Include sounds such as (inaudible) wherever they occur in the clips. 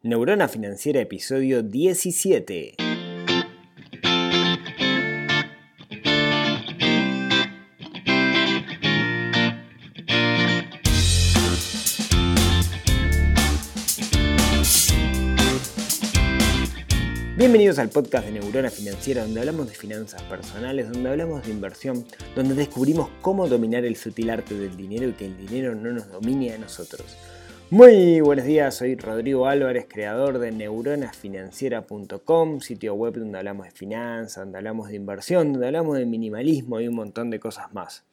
Neurona Financiera, episodio 17. Bienvenidos al podcast de Neurona Financiera, donde hablamos de finanzas personales, donde hablamos de inversión, donde descubrimos cómo dominar el sutil arte del dinero y que el dinero no nos domine a nosotros. Muy buenos días, soy Rodrigo Álvarez, creador de neuronasfinanciera.com, sitio web donde hablamos de finanzas, donde hablamos de inversión, donde hablamos de minimalismo y un montón de cosas más.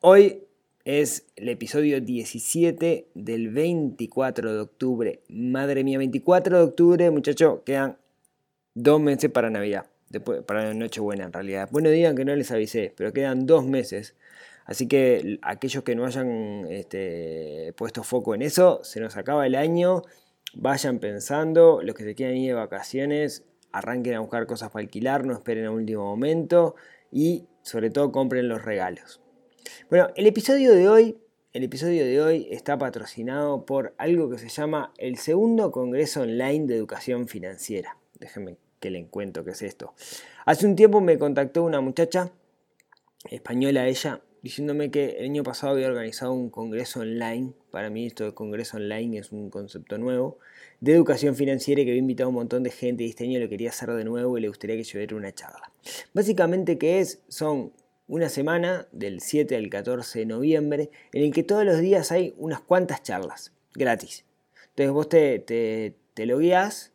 Hoy es el episodio 17 del 24 de octubre. Madre mía, 24 de octubre, muchachos, quedan dos meses para Navidad, después, para Nochebuena en realidad. Bueno, digan que no les avisé, pero quedan dos meses. Así que aquellos que no hayan este, puesto foco en eso, se nos acaba el año, vayan pensando, los que se quieran ir de vacaciones, arranquen a buscar cosas para alquilar, no esperen a último momento y sobre todo compren los regalos. Bueno, el episodio de hoy, el episodio de hoy está patrocinado por algo que se llama el segundo Congreso Online de Educación Financiera. Déjenme que le cuento qué es esto. Hace un tiempo me contactó una muchacha, española ella, diciéndome que el año pasado había organizado un congreso online, para mí esto de congreso online es un concepto nuevo, de educación financiera y que había invitado a un montón de gente y este año lo quería hacer de nuevo y le gustaría que yo diera una charla. Básicamente, ¿qué es? Son una semana del 7 al 14 de noviembre en el que todos los días hay unas cuantas charlas gratis. Entonces vos te, te, te lo guías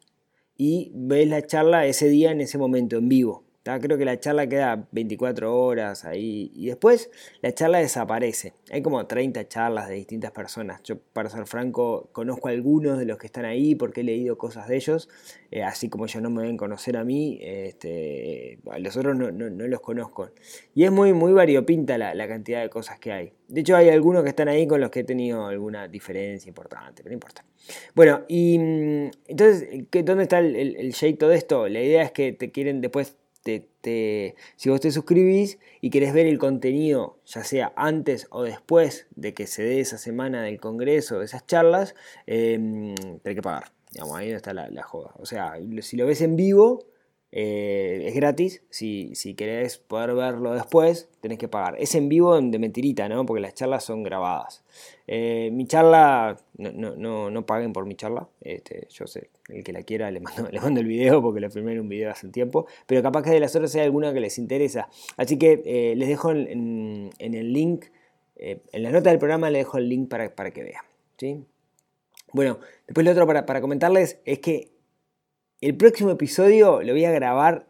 y ves la charla ese día en ese momento en vivo. Creo que la charla queda 24 horas ahí y después la charla desaparece. Hay como 30 charlas de distintas personas. Yo, para ser franco, conozco a algunos de los que están ahí porque he leído cosas de ellos, eh, así como ellos no me deben conocer a mí, este, a los otros no, los conozco. Y es muy, muy variopinta la, cantidad de cosas que hay. De hecho, hay algunos que están ahí con los que he tenido alguna diferencia importante, pero no importa. Bueno, y mm, entonces, ¿dónde está el, el, el todo esto? La idea es que te quieren después si vos te suscribís y querés ver el contenido, ya sea antes o después de que se dé esa semana del congreso, esas charlas, eh, tenés que pagar. Digamos, ahí está la, la joda. O sea, si lo ves en vivo, eh, es gratis, si, si, querés poder verlo después, tenés que pagar. Es en vivo de mentirita, ¿no? Porque las charlas son grabadas. Eh, mi charla, no, no, no, paguen por mi charla. Este, yo sé, el que la quiera le mando, (laughs) le mando el video porque lo filmé en un video hace un tiempo. Pero capaz que de las otras hay alguna que les interesa. Así que eh, les dejo en, el link, en la nota del programa les dejo el link para, para que vean. ¿sí? Bueno, después lo otro para, para comentarles es que el próximo episodio lo voy a grabar.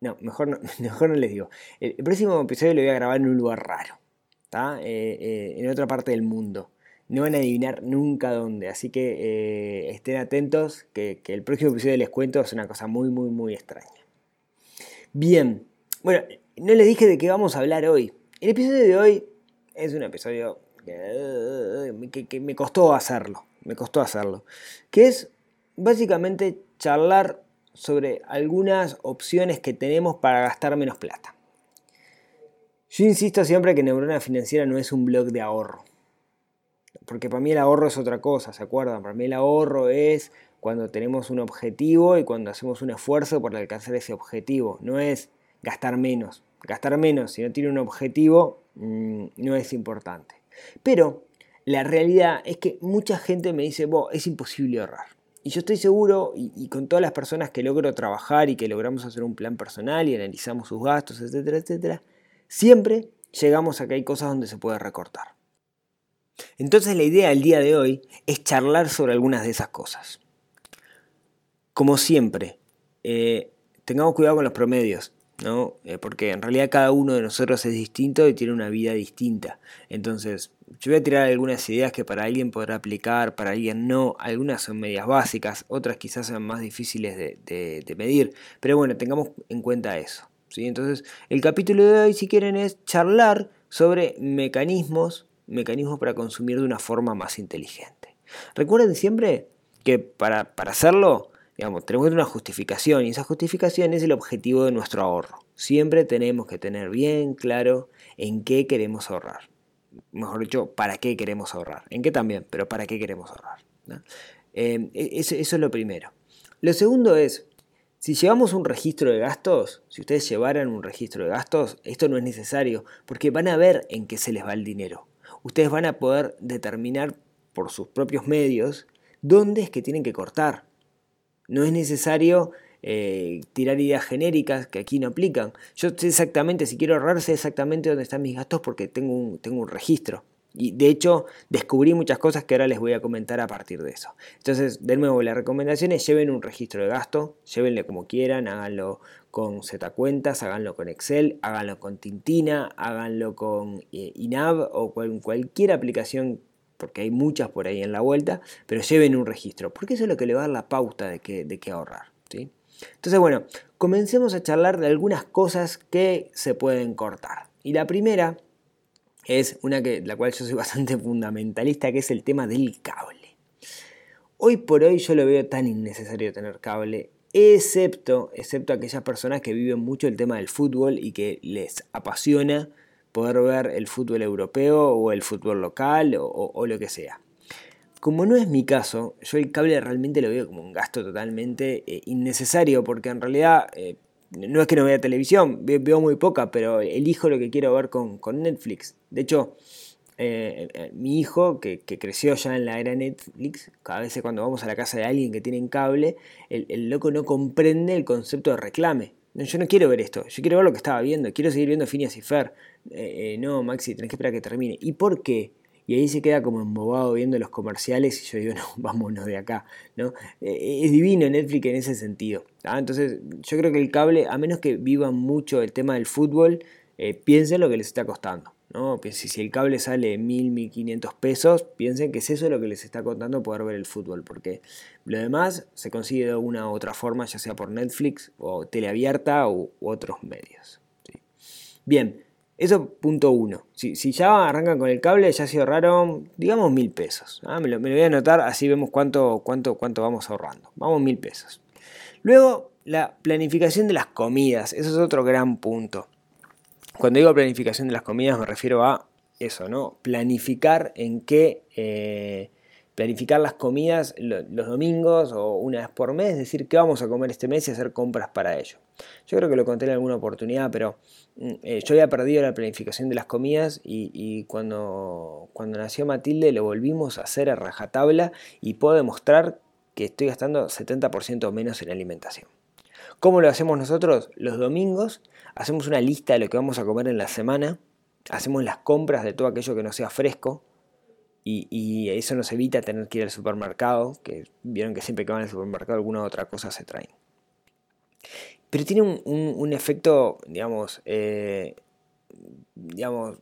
No, mejor no, (laughs) mejor no les digo. El, próximo episodio lo voy a grabar en un lugar raro. ¿está? Eh, eh, en otra parte del mundo. No van a adivinar nunca dónde. Así que eh, estén atentos. Que, el próximo episodio les cuento es una cosa muy, muy, muy extraña. Bien. Bueno, no les dije de qué vamos a hablar hoy. El episodio de hoy es un episodio que me costó hacerlo. Me costó hacerlo. Que es básicamente charlar sobre algunas opciones que tenemos para gastar menos plata. Yo insisto siempre que Neurona Financiera no es un blog de ahorro. Porque para mí el ahorro es otra cosa, ¿se acuerdan? Para mí el ahorro es cuando tenemos un objetivo y cuando hacemos un esfuerzo por alcanzar ese objetivo. No es gastar menos. Gastar menos si no tiene un objetivo mm, no es importante. Pero la realidad es que mucha gente me dice, es imposible ahorrar. Y yo estoy seguro, y, con todas las personas que logro trabajar y que logramos hacer un plan personal y analizamos sus gastos, etcétera, etcétera, siempre llegamos a que hay cosas donde se puede recortar. Entonces la idea del día de hoy es charlar sobre algunas de esas cosas. Como siempre, eh, tengamos cuidado con los promedios. ¿no? Eh, porque en realidad cada uno de nosotros es distinto y tiene una vida distinta. Entonces, yo voy a tirar algunas ideas que para alguien podrá aplicar, para alguien no. Algunas son medias básicas, otras quizás sean más difíciles de, medir. Pero bueno, tengamos en cuenta eso. ¿sí? Entonces, el capítulo de hoy, si quieren, es charlar sobre mecanismos, mecanismos para consumir de una forma más inteligente. Recuerden siempre que para, para hacerlo Digamos, tenemos una justificación y esa justificación es el objetivo de nuestro ahorro. Siempre tenemos que tener bien claro en qué queremos ahorrar. Mejor dicho, para qué queremos ahorrar. En qué también, pero para qué queremos ahorrar. Eh, e, eso, es lo primero. Lo segundo es, si llevamos un registro de gastos, si ustedes llevaran un registro de gastos, esto no es necesario, porque van a ver en qué se les va el dinero. Ustedes van a poder determinar por sus propios medios dónde es que tienen que cortar. No es necesario eh, tirar ideas genéricas que aquí no aplican. Yo sé exactamente, si quiero ahorrar, sé exactamente dónde están mis gastos porque tengo un, tengo un registro. Y de hecho descubrí muchas cosas que ahora les voy a comentar a partir de eso. Entonces, de nuevo, la recomendación es lleven un registro de gasto, llévenle como quieran, háganlo con Z cuentas, háganlo con Excel, háganlo con Tintina, háganlo con eh, Inav o con cualquier aplicación porque hay muchas por ahí en la vuelta, pero lleven un registro, porque eso es lo que le va a dar la pauta de qué de ahorrar. ¿sí? Entonces, bueno, comencemos a charlar de algunas cosas que se pueden cortar. Y la primera es una que, la cual yo soy (laughs) bastante fundamentalista, que es el tema del cable. Hoy por hoy yo lo veo tan innecesario tener cable, excepto, excepto aquellas personas que viven mucho el tema del fútbol y que les apasiona poder ver el fútbol europeo o el fútbol local o, lo que sea. Como no es mi caso, yo el cable realmente lo veo como un gasto totalmente eh, innecesario porque en realidad eh, no es que no vea televisión, veo muy poca, pero elijo lo que quiero ver con, Netflix. De hecho, eh, mi hijo, que, creció ya en la era Netflix, cada vez cuando vamos a la casa de alguien que tiene cable, el, loco no comprende el concepto de reclame. yo no quiero ver esto, yo quiero ver lo que estaba viendo, quiero seguir viendo Phineas y Fer. No, Maxi, tenés que esperar a que termine. ¿Y por qué? Y ahí se queda como embobado viendo los comerciales y yo digo, (laughs) no, vámonos de acá, ¿no? Eh, es divino Netflix en ese sentido. Entonces yo creo que el cable, a menos que vivan mucho el tema del fútbol, eh, piensen lo que les está costando. ¿no? Si, el cable sale 1000, 1500 pesos, piensen que es eso lo que les está costando poder ver el fútbol, porque lo demás se consigue de una u otra forma, ya sea por Netflix o teleabierta u otros medios. Bien, eso punto uno. Si, ya arrancan con el cable, ya se ahorraron, digamos, mil pesos. ¿ah? Me, lo, voy a anotar, así vemos cuánto, cuánto, cuánto vamos ahorrando. Vamos mil pesos. Luego, la planificación de las comidas. Eso es otro gran punto. Cuando digo planificación de las comidas me refiero a eso, ¿no? Planificar en qué... Eh, planificar las comidas los domingos o una vez por mes, decir qué vamos a comer este mes y hacer compras para ello. Yo creo que lo conté en alguna oportunidad, pero mm, eh, yo había perdido la planificación de las comidas y, cuando, cuando nació Matilde lo volvimos a hacer a rajatabla y puedo demostrar que estoy gastando 70% menos en alimentación. ¿Cómo lo hacemos nosotros? Los domingos hacemos una lista de lo que vamos a comer en la semana, hacemos las compras de todo aquello que no sea fresco, y, eso nos evita tener que ir al supermercado, que vieron que siempre que van al supermercado alguna otra cosa se traen. Pero tiene un, efecto, digamos, eh, digamos,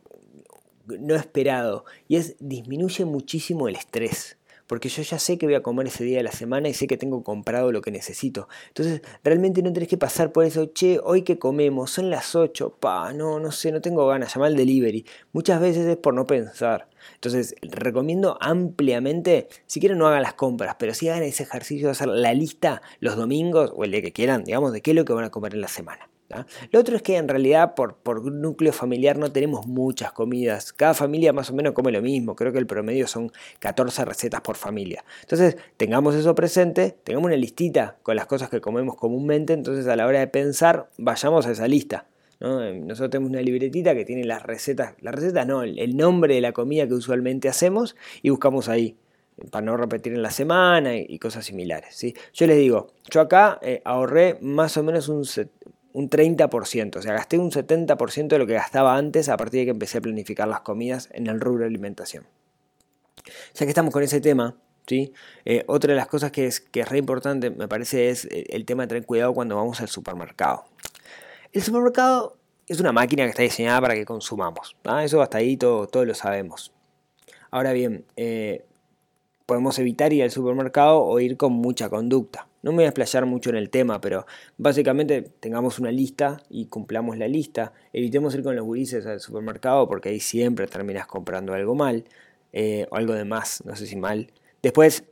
no esperado, y es disminuye muchísimo el estrés porque yo ya sé que voy a comer ese día de la semana y sé que tengo comprado lo que necesito. Entonces, realmente no tenés que pasar por eso, che, hoy que comemos, son las 8, pa, no, no sé, no tengo ganas, llamar al delivery. Muchas veces es por no pensar. Entonces, recomiendo ampliamente, si quieren no hagan las compras, pero si hagan ese ejercicio de hacer la lista los domingos o el día que quieran, digamos, de qué es lo que van a comer en la semana. Lo otro es que en realidad por, por núcleo familiar no tenemos muchas comidas. Cada familia más o menos come lo mismo. Creo que el promedio son 14 recetas por familia. Entonces tengamos eso presente, tengamos una listita con las cosas que comemos comúnmente. Entonces a la hora de pensar vayamos a esa lista. Nosotros tenemos una libretita que tiene las recetas, las recetas no, el nombre de la comida que usualmente hacemos y buscamos ahí para no repetir en la semana y, cosas similares. ¿sí? Yo les digo, yo acá eh, ahorré más o menos un, un 30%, o sea, gasté un 70% de lo que gastaba antes a partir de que empecé a planificar las comidas en el rubro de alimentación. Ya que estamos con ese tema, ¿sí? Eh, otra de las cosas que es, que es re importante, me parece, es el tema de tener cuidado cuando vamos al supermercado. El supermercado es una máquina que está diseñada para que consumamos, eso hasta ahí todo, todos lo sabemos. Ahora bien, eh, podemos evitar ir al supermercado o ir con mucha conducta. No me voy a explayar mucho en el tema, pero básicamente tengamos una lista y cumplamos la lista. Evitemos ir con los gurises al supermercado porque ahí siempre terminas comprando algo mal eh, o algo de más, no sé si mal. Después,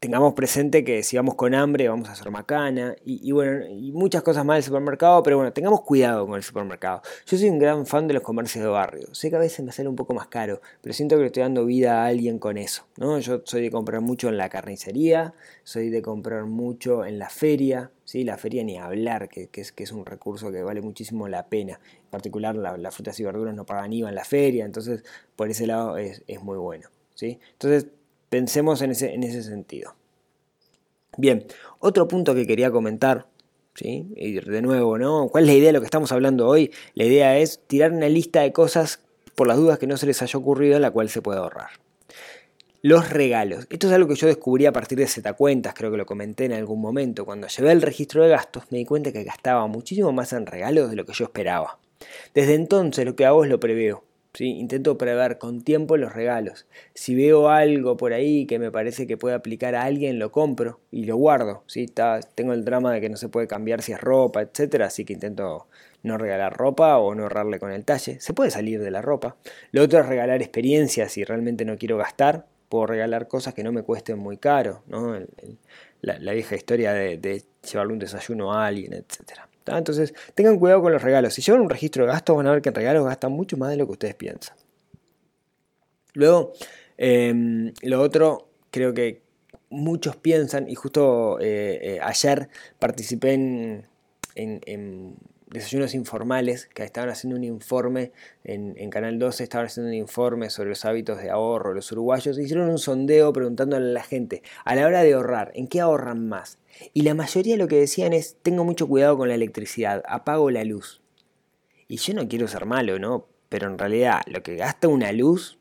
tengamos presente que si vamos con hambre vamos a hacer macana y, bueno, y muchas cosas más del supermercado, pero bueno, tengamos cuidado con el supermercado. Yo soy un gran fan de los comercios de barrio. Sé que a veces me sale un poco más caro, pero siento que le estoy dando vida a alguien con eso. ¿no? Yo soy de comprar mucho en la carnicería, soy de comprar mucho en la feria, ¿sí? la feria ni hablar, que, es, que es un recurso que vale muchísimo la pena. En particular las frutas y verduras no pagan IVA en la feria, entonces por ese lado es, es muy bueno. ¿sí? Entonces Pensemos en ese, en ese sentido. Bien, otro punto que quería comentar, ¿sí? y de nuevo, ¿no? ¿cuál es la idea de lo que estamos hablando hoy? La idea es tirar una lista de cosas por las dudas que no se les haya ocurrido la cual se puede ahorrar. Los regalos. Esto es algo que yo descubrí a partir de Cuentas, creo que lo comenté en algún momento. Cuando llevé el registro de gastos me di cuenta que gastaba muchísimo más en regalos de lo que yo esperaba. Desde entonces lo que hago es lo preveo. Intento prever con tiempo los regalos. Si veo algo por ahí que me parece que puede aplicar a alguien, lo compro y lo guardo. ¿sí? Está, tengo el drama de que no se puede cambiar si es ropa, etc. Así que intento no regalar ropa o no ahorrarle con el talle. Se puede salir de la ropa. Lo otro es regalar experiencias si realmente no quiero gastar. Puedo regalar cosas que no me cuesten muy caro. ¿no? la, vieja historia de, de llevarle un desayuno a alguien, etcétera. Entonces, tengan cuidado con los regalos. Si llevan un registro de gastos, van a ver que en regalos gastan mucho más de lo que ustedes piensan. Luego, em, lo otro, creo que muchos piensan, y justo eh, eh, ayer participé en, desayunos informales, que estaban haciendo un informe en, Canal 12, estaban haciendo un informe sobre los hábitos de ahorro los uruguayos, hicieron un sondeo preguntándole a la gente, a la hora de ahorrar, ¿en qué ahorran más? Y la mayoría lo que decían es, tengo mucho cuidado con la electricidad, apago la luz. Y yo no quiero ser malo, ¿no? Pero en realidad lo que gasta una luz,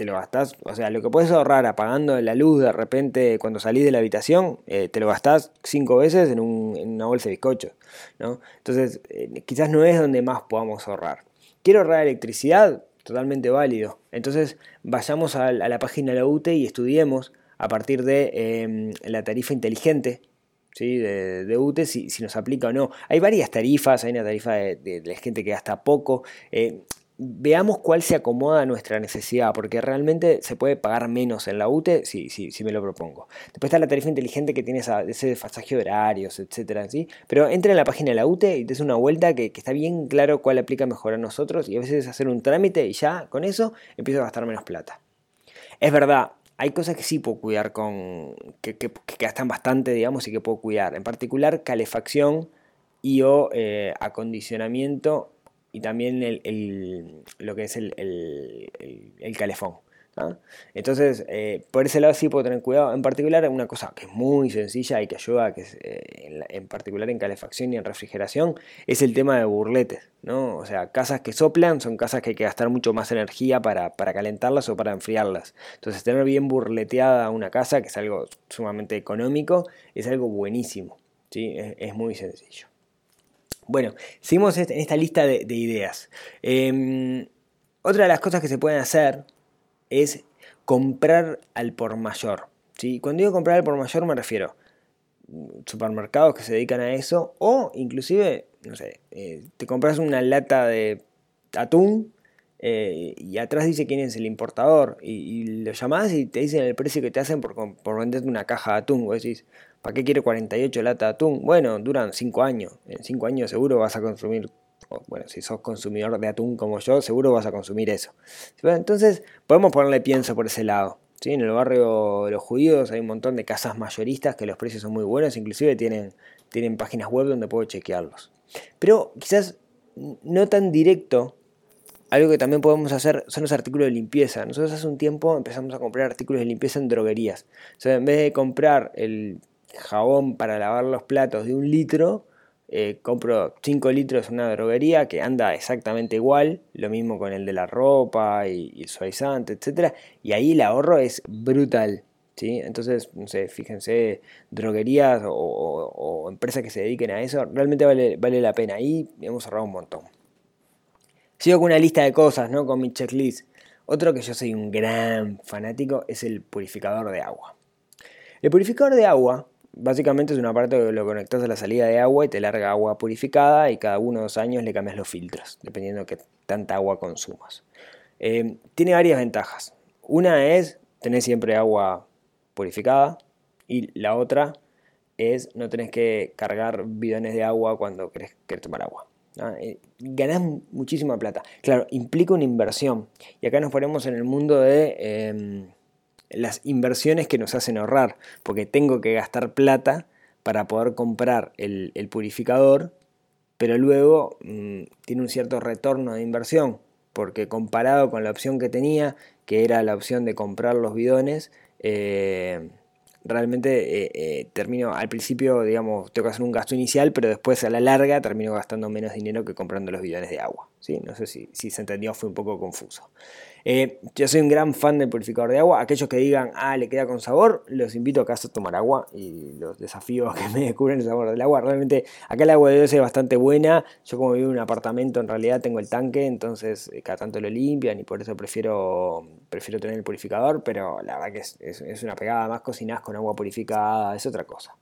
te lo gastás, o sea, lo que puedes ahorrar apagando la luz de repente cuando salís de la habitación, eh, te lo gastás cinco veces en, una bolsa de bizcocho, ¿no? Entonces, eh, quizás no es donde más podamos ahorrar. ¿Quiero ahorrar electricidad? Totalmente válido. Entonces, vayamos a, la página de la UTE y estudiemos a partir de em, la tarifa inteligente ¿sí? de, UTE, si, nos aplica o no. Hay varias tarifas, hay una tarifa de, gente que gasta poco. Eh, veamos cuál se acomoda a nuestra necesidad, porque realmente se puede pagar menos en la UTE si, si, me lo propongo. Después está la tarifa inteligente que tiene ese desfasaje de horarios, etcétera, ¿sí? Pero entra en la página de la UTE y te una vuelta que, que, está bien claro cuál aplica mejor a nosotros y a veces hacer un trámite y ya con eso empiezo a gastar menos plata. Es verdad, hay cosas que sí puedo cuidar con. que, gastan bastante, digamos, y que puedo cuidar. En particular, calefacción y o eh, acondicionamiento y también el, lo que es el, el calefón. Entonces, eh, por ese lado sí puedo tener cuidado. En particular, una cosa que es muy sencilla y que ayuda, que eh, en, particular en calefacción y en refrigeración, es el tema de burletes. ¿no? O sea, casas que soplan son casas que hay que gastar mucho más energía para, calentarlas o para enfriarlas. Entonces, tener bien burleteada una casa, que es algo sumamente económico, es algo buenísimo. ¿sí? Es, muy sencillo. Bueno, seguimos en esta lista de, ideas. Em, otra de las cosas que se pueden hacer es comprar al por mayor. ¿sí? Cuando digo comprar al por mayor me refiero supermercados que se dedican a eso o inclusive, no sé, eh, te compras una lata de atún eh, y atrás dice quién es el importador y, lo llamás y te dicen el precio que te hacen por, por venderte una caja de atún. Vos decís, ¿para qué quiero 48 latas de atún? Bueno, duran 5 años. En 5 años seguro vas a consumir bueno, si sos consumidor de atún como yo, seguro vas a consumir eso. Entonces, podemos ponerle pienso por ese lado. ¿sí? En el barrio de los judíos hay un montón de casas mayoristas que los precios son muy buenos, inclusive tienen, tienen páginas web donde puedo chequearlos. Pero quizás no tan directo, algo que también podemos hacer son los artículos de limpieza. Nosotros hace un tiempo empezamos a comprar artículos de limpieza en droguerías. O sea, en vez de comprar el jabón para lavar los platos de un litro, eh, compro 5 litros en una droguería que anda exactamente igual, lo mismo con el de la ropa y, el suavizante, etc. Y ahí el ahorro es brutal. ¿sí? Entonces, no sé, fíjense, droguerías o, empresas que se dediquen a eso, realmente vale, vale la pena. Ahí hemos ahorrado un montón. Sigo con una lista de cosas, ¿no? Con mi checklist. Otro que yo soy un gran fanático es el purificador de agua. El purificador de agua Básicamente es un aparato que lo conectas a la salida de agua y te larga agua purificada y cada uno o dos años le cambias los filtros, dependiendo de qué tanta agua consumas. Eh, tiene varias ventajas. Una es tener siempre agua purificada. Y la otra es no tenés que cargar bidones de agua cuando querés, tomar agua. Eh, ganás muchísima plata. Claro, implica una inversión. Y acá nos ponemos en el mundo de em, las inversiones que nos hacen ahorrar. Porque tengo que gastar plata para poder comprar el, purificador, pero luego mm, tiene un cierto retorno de inversión. Porque comparado con la opción que tenía, que era la opción de comprar los bidones, eh, realmente eh, eh, termino al principio, digamos, tengo que hacer un gasto inicial, pero después a la larga termino gastando menos dinero que comprando los bidones de agua. ¿sí? No sé si, si se entendió, fue un poco confuso. Eh, yo soy un gran fan del purificador de agua. Aquellos que digan, ah, le queda con sabor, los invito a a tomar agua y los desafíos (laughs) que me descubren el sabor del agua. Realmente, acá el agua de Dios es bastante buena. Yo, como vivo en un apartamento, en realidad tengo el tanque, entonces cada tanto lo limpian y por eso prefiero, prefiero tener el purificador. Pero la verdad que es, una pegada más cocinas con agua purificada, es otra cosa.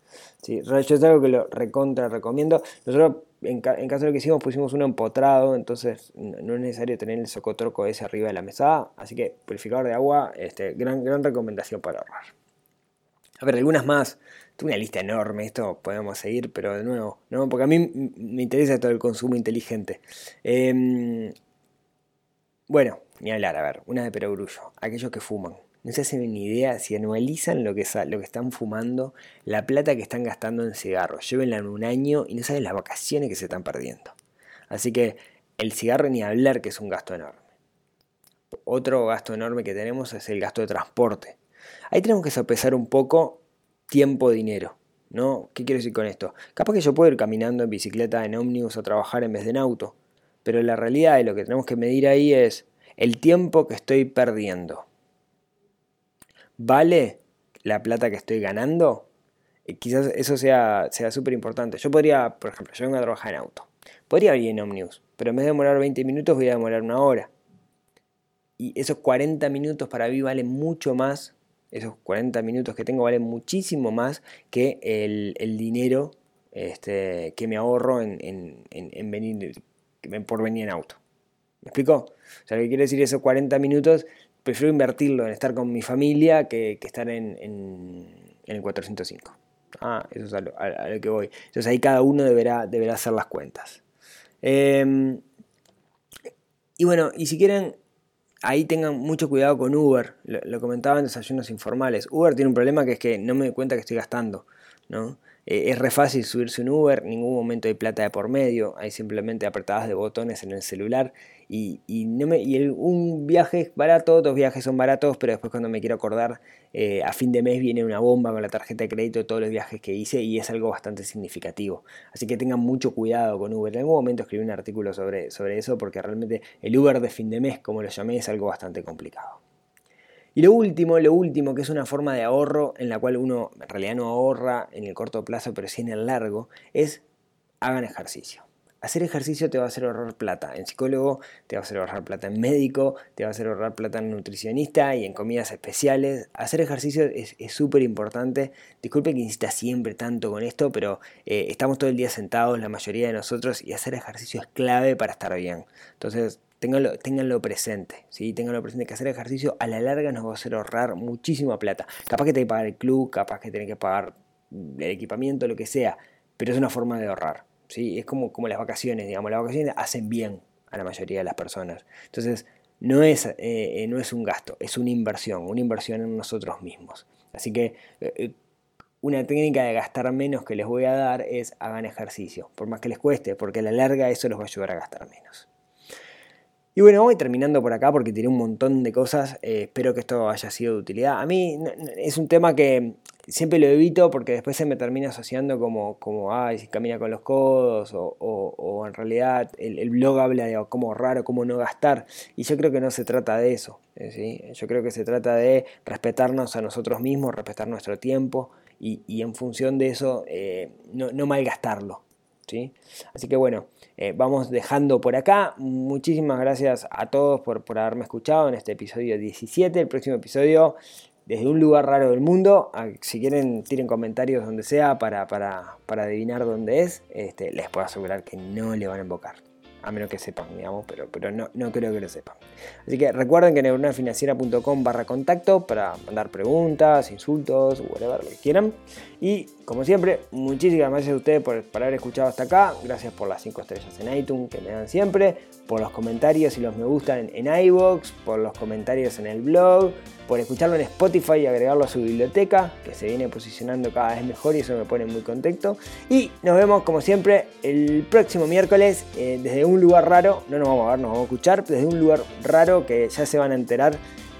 ¿sí? Yo es algo que lo recontra recomiendo. Nosotros en, caso de lo que hicimos, pusimos uno empotrado, entonces no es necesario tener el socotroco ese arriba de la mesa. Así que purificador de agua, este, gran, gran recomendación para ahorrar. A ver, algunas más. Tengo una lista enorme, esto podemos seguir, pero de nuevo, ¿no? porque a mí me interesa todo el consumo inteligente. Em, bueno, ni hablar, a ver, una de perogrullo, aquellos que fuman no se hacen ni idea si anualizan lo que, lo que están fumando, la plata que están gastando en cigarros. Llévenla en un año y no saben las vacaciones que se están perdiendo. Así que el cigarro ni hablar que es un gasto enorme. Otro gasto enorme que tenemos es el gasto de transporte. Ahí tenemos que sopesar un poco tiempo-dinero. ¿no? ¿Qué quiero decir con esto? Capaz que yo puedo ir caminando en bicicleta, en ómnibus a trabajar en vez de en auto. Pero la realidad de lo que tenemos que medir ahí es el tiempo que estoy perdiendo. ¿Vale la plata que estoy ganando? Eh, quizás eso sea súper importante. Yo podría, por ejemplo, yo vengo a trabajar en auto. Podría ir en Omnibus, pero en vez de demorar 20 minutos voy a demorar una hora. Y esos 40 minutos para mí valen mucho más, esos 40 minutos que tengo valen muchísimo más que el, dinero este, que me ahorro en, venir, por venir en auto. ¿Me explico? O sea, lo que quiere decir esos 40 minutos prefiero invertirlo en estar con mi familia que, estar en, el 405. Ah, eso es a lo, que voy. Entonces ahí cada uno deberá, deberá hacer las cuentas. Em, y bueno, y si quieren, ahí tengan mucho cuidado con Uber. Lo, lo, comentaba en desayunos informales. Uber tiene un problema que es que no me doy cuenta que estoy gastando. ¿no? Eh, es re fácil subirse un Uber, ningún momento hay plata de por medio, hay simplemente apretadas de botones en el celular y, no me, un viaje es barato, dos viajes son baratos, pero después cuando me quiero acordar, eh, a fin de mes viene una bomba con la tarjeta de crédito de todos los viajes que hice y es algo bastante significativo. Así que tengan mucho cuidado con Uber. En algún momento escribí un artículo sobre, sobre eso porque realmente el Uber de fin de mes, como lo llamé, es algo bastante complicado. Y lo último, lo último, que es una forma de ahorro en la cual uno en realidad no ahorra en el corto plazo, pero sí en el largo, es hagan ejercicio. Hacer ejercicio te va a hacer ahorrar plata en psicólogo, te va a hacer ahorrar plata en médico, te va a hacer ahorrar plata en nutricionista y en comidas especiales. Hacer ejercicio es súper importante. Disculpe que insista siempre tanto con esto, pero eh, estamos todo el día sentados, la mayoría de nosotros, y hacer ejercicio es clave para estar bien. Entonces, Ténganlo, presente, ¿sí? Presente que hacer ejercicio a la larga nos va a hacer ahorrar muchísima plata. Capaz que tenés que pagar el club, capaz que tenés que pagar el equipamiento, lo que sea, pero es una forma de ahorrar, ¿sí? Es como, como las vacaciones, digamos, las vacaciones hacen bien a la mayoría de las personas. Entonces, no es, eh, eh, no es un gasto, es una inversión, una inversión en nosotros mismos. Así que eh, una técnica de gastar menos que les voy a dar es hagan ejercicio, por más que les cueste, porque a la larga eso los va a ayudar a gastar menos. Y bueno, voy terminando por acá porque tiré un montón de cosas. Eh, espero que esto haya sido de utilidad. A mí es un tema que siempre lo evito porque después se me termina asociando como, como ay, si camina con los codos o, en realidad el, blog habla de cómo ahorrar o cómo no gastar. Y yo creo que no se trata de eso. Eh. Yo creo que se trata de respetarnos a nosotros mismos, respetar nuestro tiempo y, en función de eso eh, no malgastarlo. Así que bueno, eh, vamos dejando por acá. Muchísimas gracias a todos por, por haberme escuchado en este episodio 17. El próximo episodio desde un lugar raro del mundo. Ah, si quieren, tiren comentarios donde sea para, para, adivinar dónde es. Este, les puedo asegurar que no le van a invocar. a menos que sepan, digamos, pero, pero no, no creo que lo sepan. Así que recuerden que neuronafinanciera.com barra contacto para mandar preguntas, insultos, whatever, lo que quieran. Y como siempre, muchísimas gracias a ustedes por, haber escuchado hasta acá. Gracias por las 5 estrellas en iTunes que me dan siempre, por los comentarios y los me gustan en, iVoox, por los comentarios en el blog, por escucharlo en Spotify y agregarlo a su biblioteca, que se viene posicionando cada vez mejor y eso me pone muy contento. Y nos vemos como siempre el próximo miércoles eh, desde un lugar raro, no nos vamos a ver, nos vamos a escuchar, desde un lugar raro que ya se van a enterar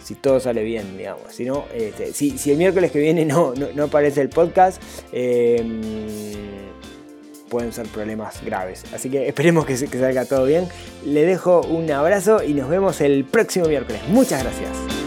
si todo sale bien, digamos. Si, no, este, si, el miércoles que viene (laughs) no, no, aparece el podcast, em, pueden ser problemas graves. Así que esperemos que, que salga todo bien. Le dejo un abrazo y nos vemos el próximo miércoles. Muchas gracias.